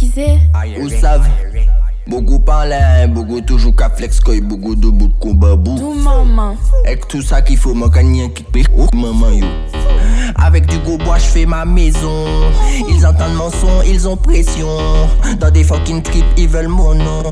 esquisser. Ou savent Beaucoup parlent, beaucoup toujours qu'à flex koy, beaucoup de bout de combat bout. Tout maman? Avec tout ça qu'il faut, man, rien qui. Oh, maman yo? Avec du gros bois, je fais ma maison. Ils entendent mon son, ils ont pression. Dans des fucking trips, ils veulent mon nom.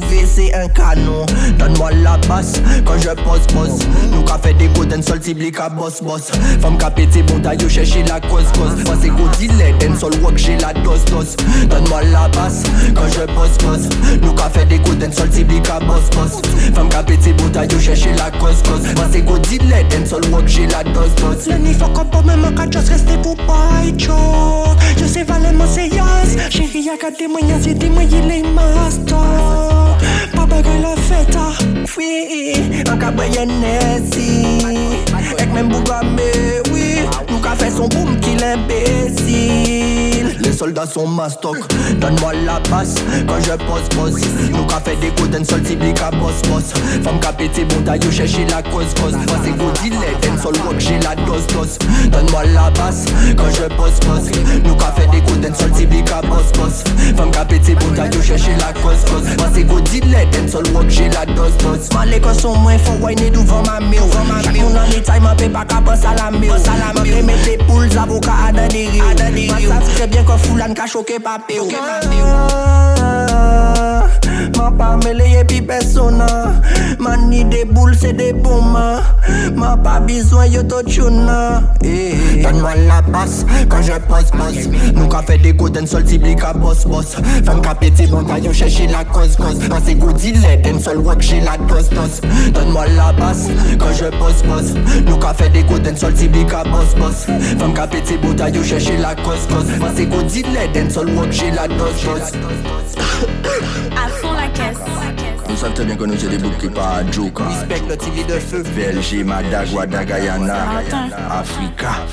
Trouver, c'est un canon. Donne-moi la basse quand je pose, pose. Nous qu'a fait des golden sol, tiblique à boss, boss. Femme qu'a pété, bon taille, chercher la cause, cause. Moi, c'est go dealer, den sol walk, j'ai la dose, dose. Donne-moi la basse quand je pose, pose. Nous qu'a fait des golden sol, tiblique à boss, boss. Femme qu'a pété, bon taille, chercher la cause, cause. Moi, c'est go dealer, den sol walk, j'ai la dose, dose. Le ni fuck up pour même en just rester pour pas choke Je sais vraiment c'est yes Chérie y'a qu'à témoigner c'est témoigner les masters Makabayanesi soldats sont mastoc. Donne-moi la basse quand je pose pose. Nous ka fait des golden sol tiblique à boss boss. Femme ka pété bon taillou chercher la cause cause. Moi c'est go dealer, den sol rock j'ai la dose dose. Donne-moi la basse quand je pose pose. Nous ka fait des golden sol tiblique à boss boss. Femme ka pété bon taillou chercher la cause cause. Moi c'est go dealer, den sol rock j'ai la dose dose. Les gosses sont moins faut whiner devant ma mère Chaque moun en détail m'a paie pas qu'à boss à la mère M'a paie mettre les poules avocats à Fulan ka choke pape ou ah, Mwen pa meleye pi persona Mani des boules c'est des bombes Ma pas besoin yo to tuna. Eh. Donne-moi la basse quand je pose pose Nous qu'a fait des golden sol tiblique à boss boss. Femme qu'a pété bon taillon chercher la cause cause. Moi c'est good dealer den sol rock j'ai la dose dose. Donne-moi la basse quand je pose pose Nous qu'a fait des golden sol tiblique à boss boss. Femme qu'a pété bon taillon chercher la cause cause. Moi c'est good dealer den sol rock j'ai la dose dose Savons très bien pas à joke. Respect le de feu. Belgique, Madagua, Dagayana. Africa.